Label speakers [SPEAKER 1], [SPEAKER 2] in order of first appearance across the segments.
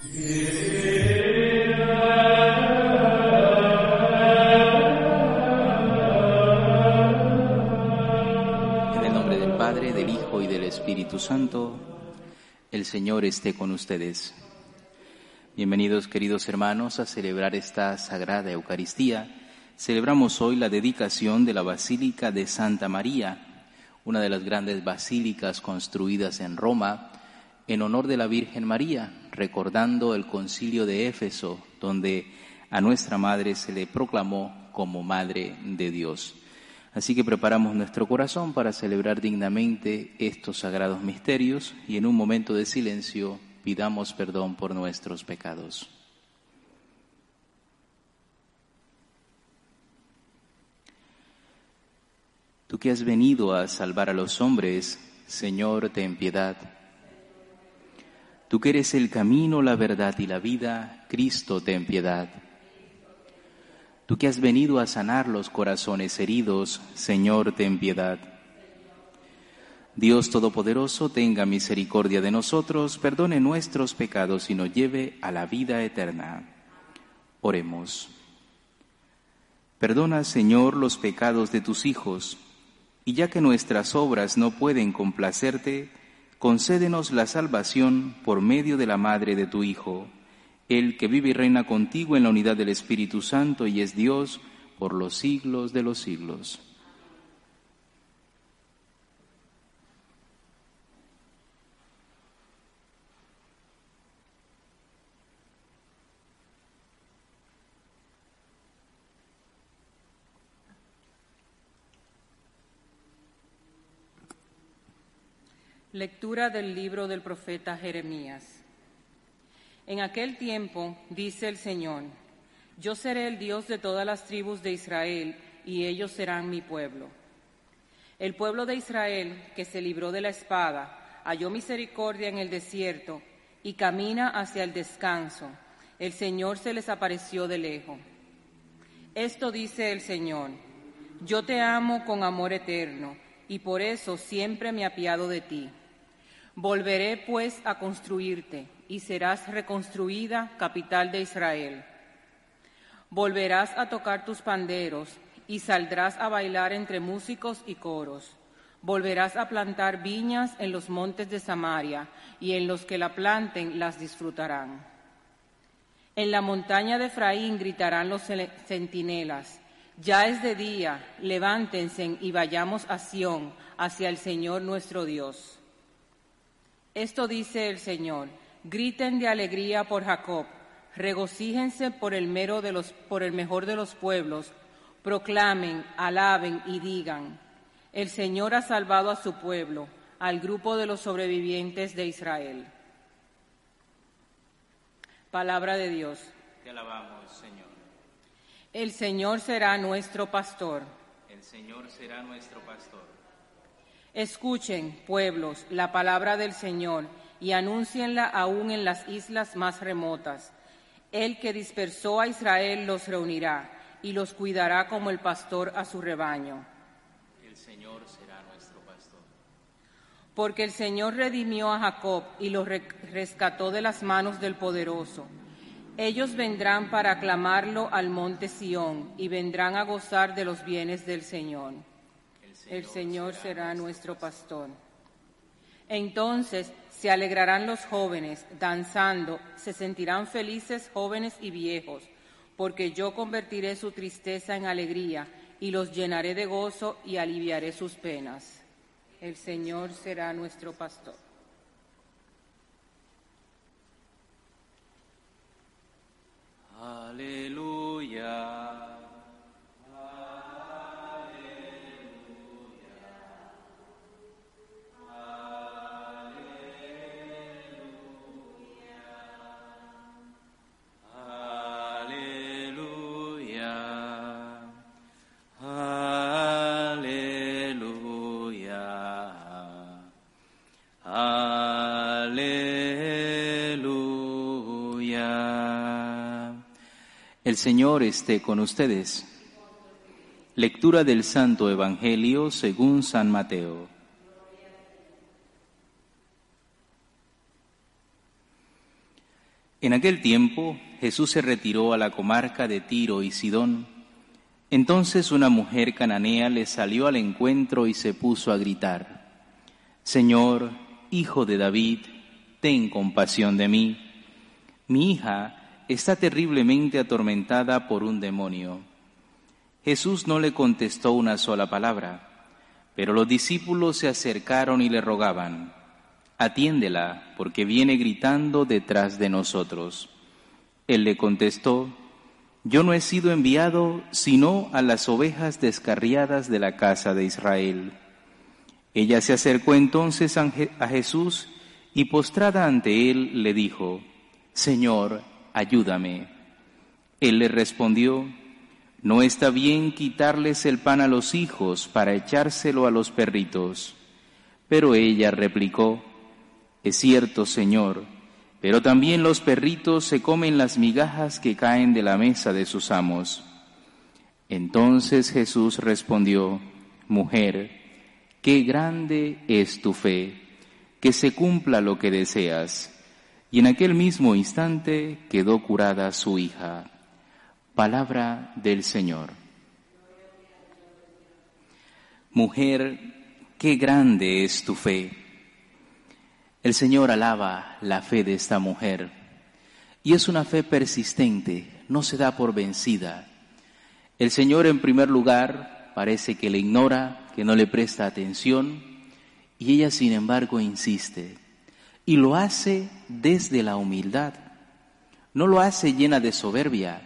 [SPEAKER 1] En el nombre del Padre, del Hijo y del Espíritu Santo, el Señor esté con ustedes. Bienvenidos queridos hermanos a celebrar esta sagrada Eucaristía. Celebramos hoy la dedicación de la Basílica de Santa María, una de las grandes basílicas construidas en Roma en honor de la Virgen María, recordando el concilio de Éfeso, donde a nuestra Madre se le proclamó como Madre de Dios. Así que preparamos nuestro corazón para celebrar dignamente estos sagrados misterios y en un momento de silencio pidamos perdón por nuestros pecados. Tú que has venido a salvar a los hombres, Señor, ten piedad. Tú que eres el camino, la verdad y la vida, Cristo, ten piedad. Tú que has venido a sanar los corazones heridos, Señor, ten piedad. Dios Todopoderoso, tenga misericordia de nosotros, perdone nuestros pecados y nos lleve a la vida eterna. Oremos. Perdona, Señor, los pecados de tus hijos, y ya que nuestras obras no pueden complacerte, concédenos la salvación por medio de la Madre de tu Hijo el que vive y reina contigo en la unidad del Espíritu Santo y es Dios por los siglos de los siglos.
[SPEAKER 2] Lectura del libro del profeta Jeremías. En aquel tiempo, dice el Señor, yo seré el Dios de todas las tribus de Israel y ellos serán mi pueblo. El pueblo de Israel, que se libró de la espada, halló misericordia en el desierto y camina hacia el descanso. El Señor se les apareció de lejos. Esto dice el Señor, yo te amo con amor eterno y por eso siempre me apiado de ti. Volveré pues a construirte y serás reconstruida capital de Israel. Volverás a tocar tus panderos y saldrás a bailar entre músicos y coros. Volverás a plantar viñas en los montes de Samaria y en los que la planten las disfrutarán. En la montaña de Efraín gritarán los centinelas. Ya es de día, levántense y vayamos a Sión, hacia el Señor nuestro Dios. Esto dice el Señor Griten de alegría por Jacob, regocíjense por el, mero de los, por el mejor de los pueblos, proclamen, alaben y digan, el Señor ha salvado a su pueblo, al grupo de los sobrevivientes de Israel. Palabra de Dios.
[SPEAKER 1] Te alabamos, Señor.
[SPEAKER 2] El Señor será nuestro pastor.
[SPEAKER 1] El Señor será nuestro pastor.
[SPEAKER 2] Escuchen, pueblos, la palabra del Señor y anúncienla aún en las islas más remotas. El que dispersó a Israel los reunirá y los cuidará como el pastor a su rebaño.
[SPEAKER 1] El Señor será nuestro pastor.
[SPEAKER 2] Porque el Señor redimió a Jacob y los rescató de las manos del poderoso. Ellos vendrán para aclamarlo al monte Sión y vendrán a gozar de los bienes del Señor. El Señor, será nuestro pastor. Entonces se alegrarán los jóvenes, danzando, se sentirán felices jóvenes y viejos, porque yo convertiré su tristeza en alegría y los llenaré de gozo y aliviaré sus penas. El Señor será nuestro pastor.
[SPEAKER 1] Señor esté con ustedes. Lectura del Santo Evangelio según San Mateo. En aquel tiempo Jesús se retiró a la comarca de Tiro y Sidón. Entonces una mujer cananea le salió al encuentro y se puso a gritar, Señor, hijo de David, ten compasión de mí. Mi hija está terriblemente atormentada por un demonio. Jesús no le contestó una sola palabra, pero los discípulos se acercaron y le rogaban, atiéndela, porque viene gritando detrás de nosotros. Él le contestó, yo no he sido enviado sino a las ovejas descarriadas de la casa de Israel. Ella se acercó entonces a Jesús y postrada ante él le dijo, Señor, ayúdame. Él le respondió, no está bien quitarles el pan a los hijos para echárselo a los perritos. Pero ella replicó, es cierto, Señor, pero también los perritos se comen las migajas que caen de la mesa de sus amos. Entonces Jesús respondió, Mujer, qué grande es tu fe, que se cumpla lo que deseas. Y en aquel mismo instante quedó curada su hija. Palabra del Señor. Mujer, qué grande es tu fe el Señor alaba la fe de esta mujer y es una fe persistente, no se da por vencida. El Señor en primer lugar parece que le ignora, que no le presta atención y ella sin embargo insiste y lo hace desde la humildad. No lo hace llena de soberbia,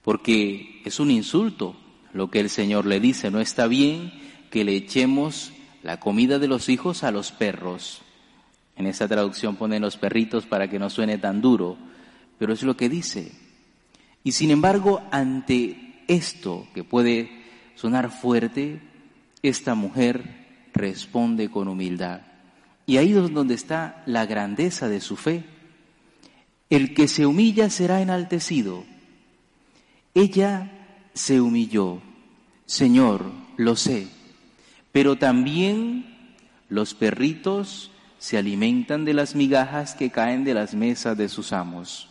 [SPEAKER 1] porque es un insulto lo que el Señor le dice. No está bien que le echemos la comida de los hijos a los perros. En esa traducción ponen los perritos para que no suene tan duro, pero es lo que dice. Y sin embargo, ante esto que puede sonar fuerte, esta mujer responde con humildad. Y ahí es donde está la grandeza de su fe. El que se humilla será enaltecido. Ella se humilló. Señor, lo sé. Pero también los perritos se alimentan de las migajas que caen de las mesas de sus amos.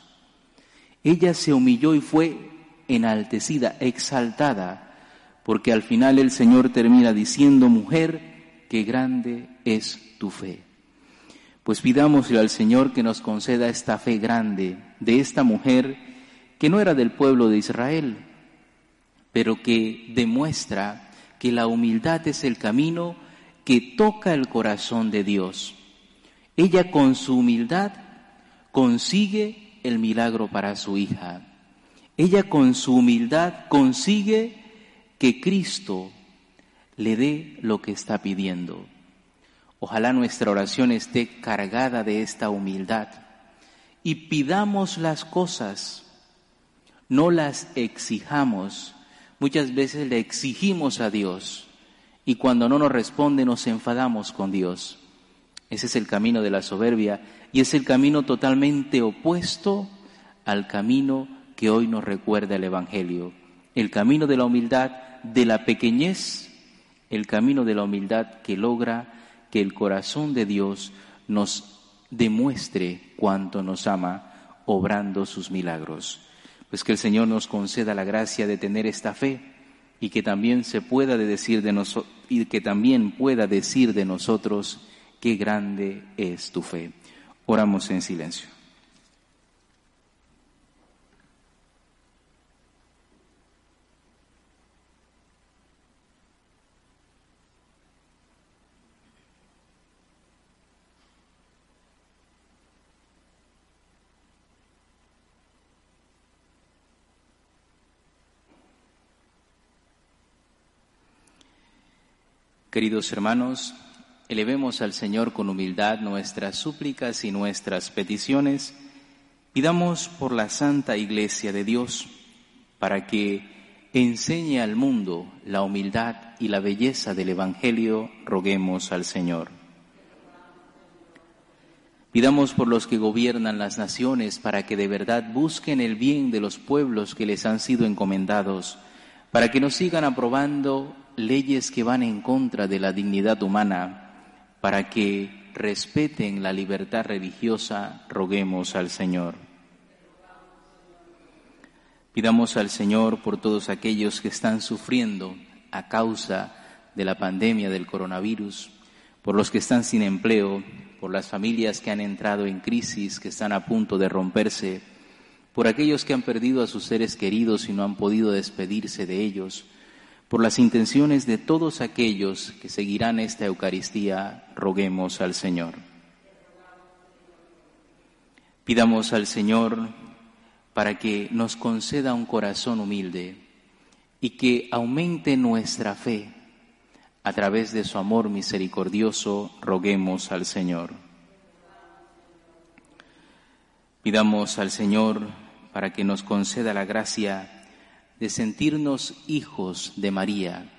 [SPEAKER 1] Ella se humilló y fue enaltecida, exaltada, porque al final el Señor termina diciendo, mujer, qué grande es tu fe. Pues pidámosle al Señor que nos conceda esta fe grande de esta mujer que no era del pueblo de Israel, pero que demuestra que la humildad es el camino que toca el corazón de Dios ella con su humildad consigue el milagro para su hija. Ella con su humildad consigue que Cristo le dé lo que está pidiendo. Ojalá nuestra oración esté cargada de esta humildad y pidamos las cosas, no las exijamos. Muchas veces le exigimos a Dios y cuando no nos responde nos enfadamos con Dios. Ese es el camino de la soberbia y es el camino totalmente opuesto al camino que hoy nos recuerda el Evangelio. El camino de la humildad, de la pequeñez, el camino de la humildad que logra que el corazón de Dios nos demuestre cuánto nos ama obrando sus milagros. Pues que el Señor nos conceda la gracia de tener esta fe y que también se pueda decir de nosotros y que también pueda decir de nosotros qué grande es tu fe. Oramos en silencio. Queridos hermanos, elevemos al Señor con humildad nuestras súplicas y nuestras peticiones, pidamos por la Santa Iglesia de Dios, para que enseñe al mundo la humildad y la belleza del Evangelio, roguemos al Señor. Pidamos por los que gobiernan las naciones para que de verdad busquen el bien de los pueblos que les han sido encomendados, para que no sigan aprobando leyes que van en contra de la dignidad humana, para que respeten la libertad religiosa, roguemos al Señor. Pidamos al Señor por todos aquellos que están sufriendo a causa de la pandemia del coronavirus, por los que están sin empleo, por las familias que han entrado en crisis, que están a punto de romperse, por aquellos que han perdido a sus seres queridos y no han podido despedirse de ellos, por las intenciones de todos aquellos que seguirán esta Eucaristía, roguemos al Señor. Pidamos al Señor para que nos conceda un corazón humilde y que aumente nuestra fe. A través de su amor misericordioso, roguemos al Señor. Pidamos al Señor para que nos conceda la gracia de sentirnos hijos de María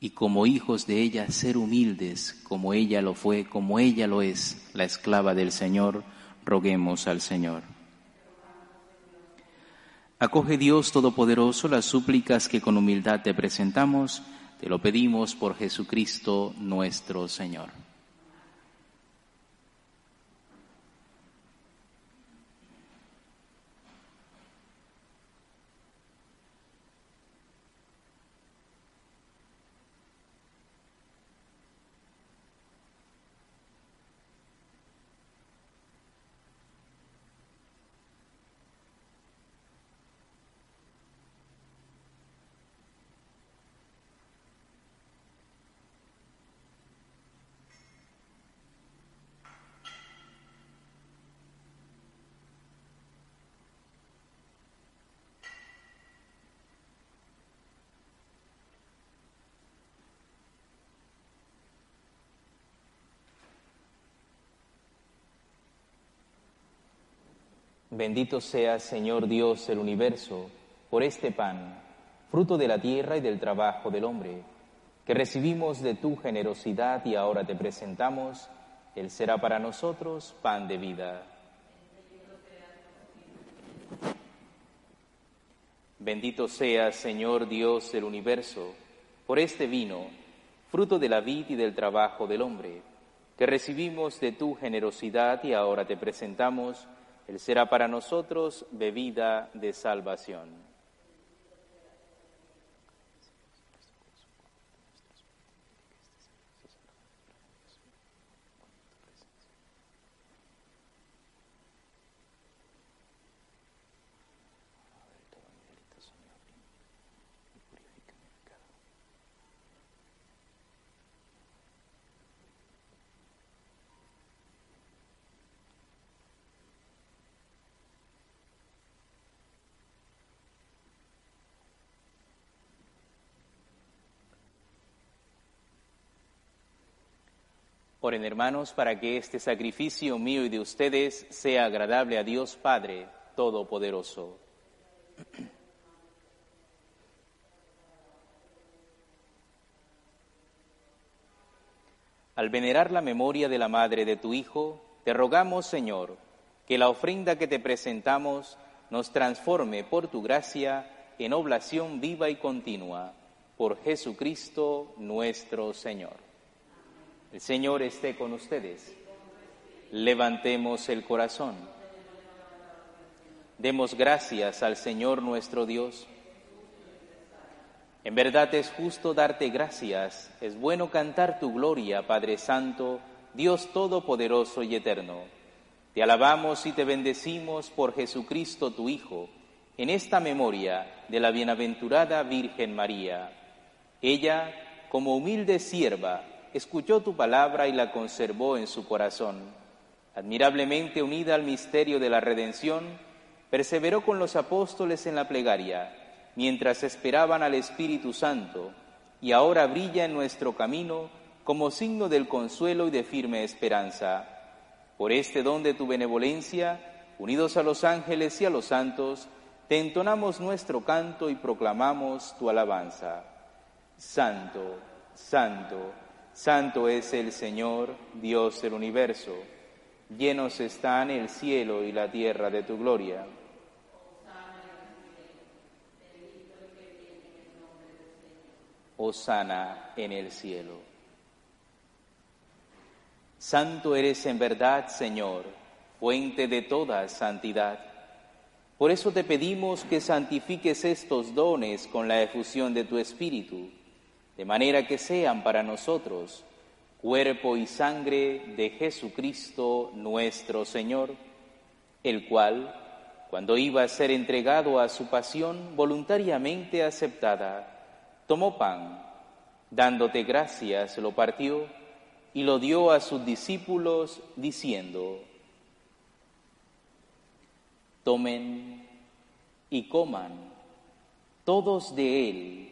[SPEAKER 1] y como hijos de ella ser humildes como ella lo fue, como ella lo es, la esclava del Señor, roguemos al Señor. Acoge Dios Todopoderoso las súplicas que con humildad te presentamos, te lo pedimos por Jesucristo nuestro Señor. Bendito sea, Señor Dios del universo, por este pan, fruto de la tierra y del trabajo del hombre, que recibimos de tu generosidad y ahora te presentamos, Él será para nosotros pan de vida. Bendito sea, Señor Dios del universo, por este vino, fruto de la vid y del trabajo del hombre, que recibimos de tu generosidad y ahora te presentamos, él será para nosotros bebida de salvación. Oren hermanos para que este sacrificio mío y de ustedes sea agradable a Dios Padre Todopoderoso. Al venerar la memoria de la madre de tu Hijo, te rogamos, Señor, que la ofrenda que te presentamos nos transforme por tu gracia en oblación viva y continua, por Jesucristo nuestro Señor. El Señor esté con ustedes. Levantemos el corazón. Demos gracias al Señor nuestro Dios. En verdad es justo darte gracias, es bueno cantar tu gloria, Padre Santo, Dios Todopoderoso y Eterno. Te alabamos y te bendecimos por Jesucristo tu Hijo, en esta memoria de la bienaventurada Virgen María. Ella, como humilde sierva, escuchó tu palabra y la conservó en su corazón. Admirablemente unida al misterio de la redención, perseveró con los apóstoles en la plegaria, mientras esperaban al Espíritu Santo, y ahora brilla en nuestro camino como signo del consuelo y de firme esperanza. Por este don de tu benevolencia, unidos a los ángeles y a los santos, te entonamos nuestro canto y proclamamos tu alabanza. Santo, santo, Santo es el Señor, Dios del universo. Llenos están el cielo y la tierra de tu gloria. Osana en el cielo. Santo eres en verdad, Señor, fuente de toda santidad Por eso te pedimos que santifiques estos dones con la efusión de tu Espíritu, de manera que sean para nosotros cuerpo y sangre de Jesucristo nuestro Señor, el cual, cuando iba a ser entregado a su pasión voluntariamente aceptada, tomó pan, dándote gracias, lo partió y lo dio a sus discípulos, diciendo, tomen y coman todos de él,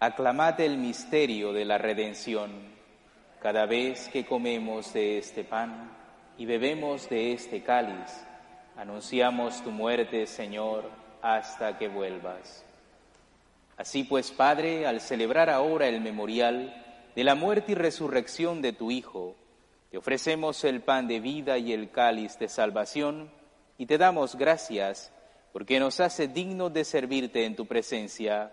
[SPEAKER 1] Aclamad el misterio de la redención cada vez que comemos de este pan y bebemos de este cáliz. Anunciamos tu muerte, Señor, hasta que vuelvas. Así pues, Padre, al celebrar ahora el memorial de la muerte y resurrección de tu Hijo, te ofrecemos el pan de vida y el cáliz de salvación y te damos gracias porque nos hace dignos de servirte en tu presencia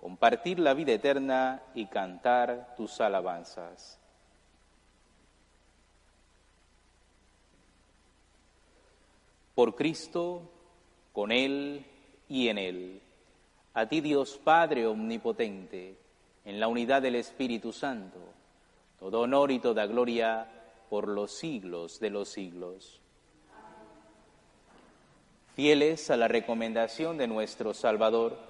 [SPEAKER 1] compartir la vida eterna y cantar tus alabanzas. Por Cristo, con Él y en Él. A ti Dios Padre Omnipotente, en la unidad del Espíritu Santo, todo honor y toda gloria por los siglos de los siglos. Fieles a la recomendación de nuestro Salvador,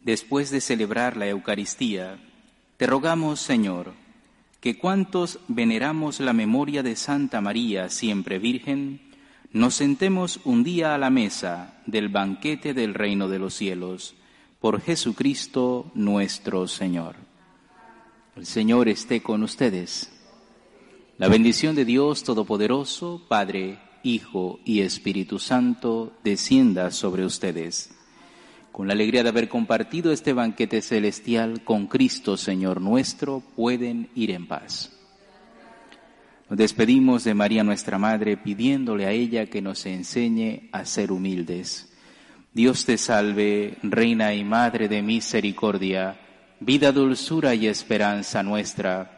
[SPEAKER 1] Después de celebrar la Eucaristía, te rogamos, Señor, que cuantos veneramos la memoria de Santa María, siempre Virgen, nos sentemos un día a la mesa del banquete del reino de los cielos, por Jesucristo nuestro Señor. El Señor esté con ustedes. La bendición de Dios Todopoderoso, Padre, Hijo y Espíritu Santo, descienda sobre ustedes. Con la alegría de haber compartido este banquete celestial con Cristo, Señor nuestro, pueden ir en paz. Nos despedimos de María nuestra Madre pidiéndole a ella que nos enseñe a ser humildes. Dios te salve, Reina y Madre de misericordia, vida, dulzura y esperanza nuestra.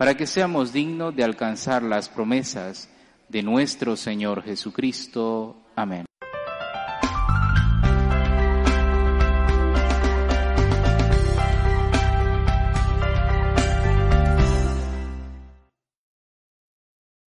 [SPEAKER 1] para que seamos dignos de alcanzar las promesas de nuestro Señor Jesucristo. Amén.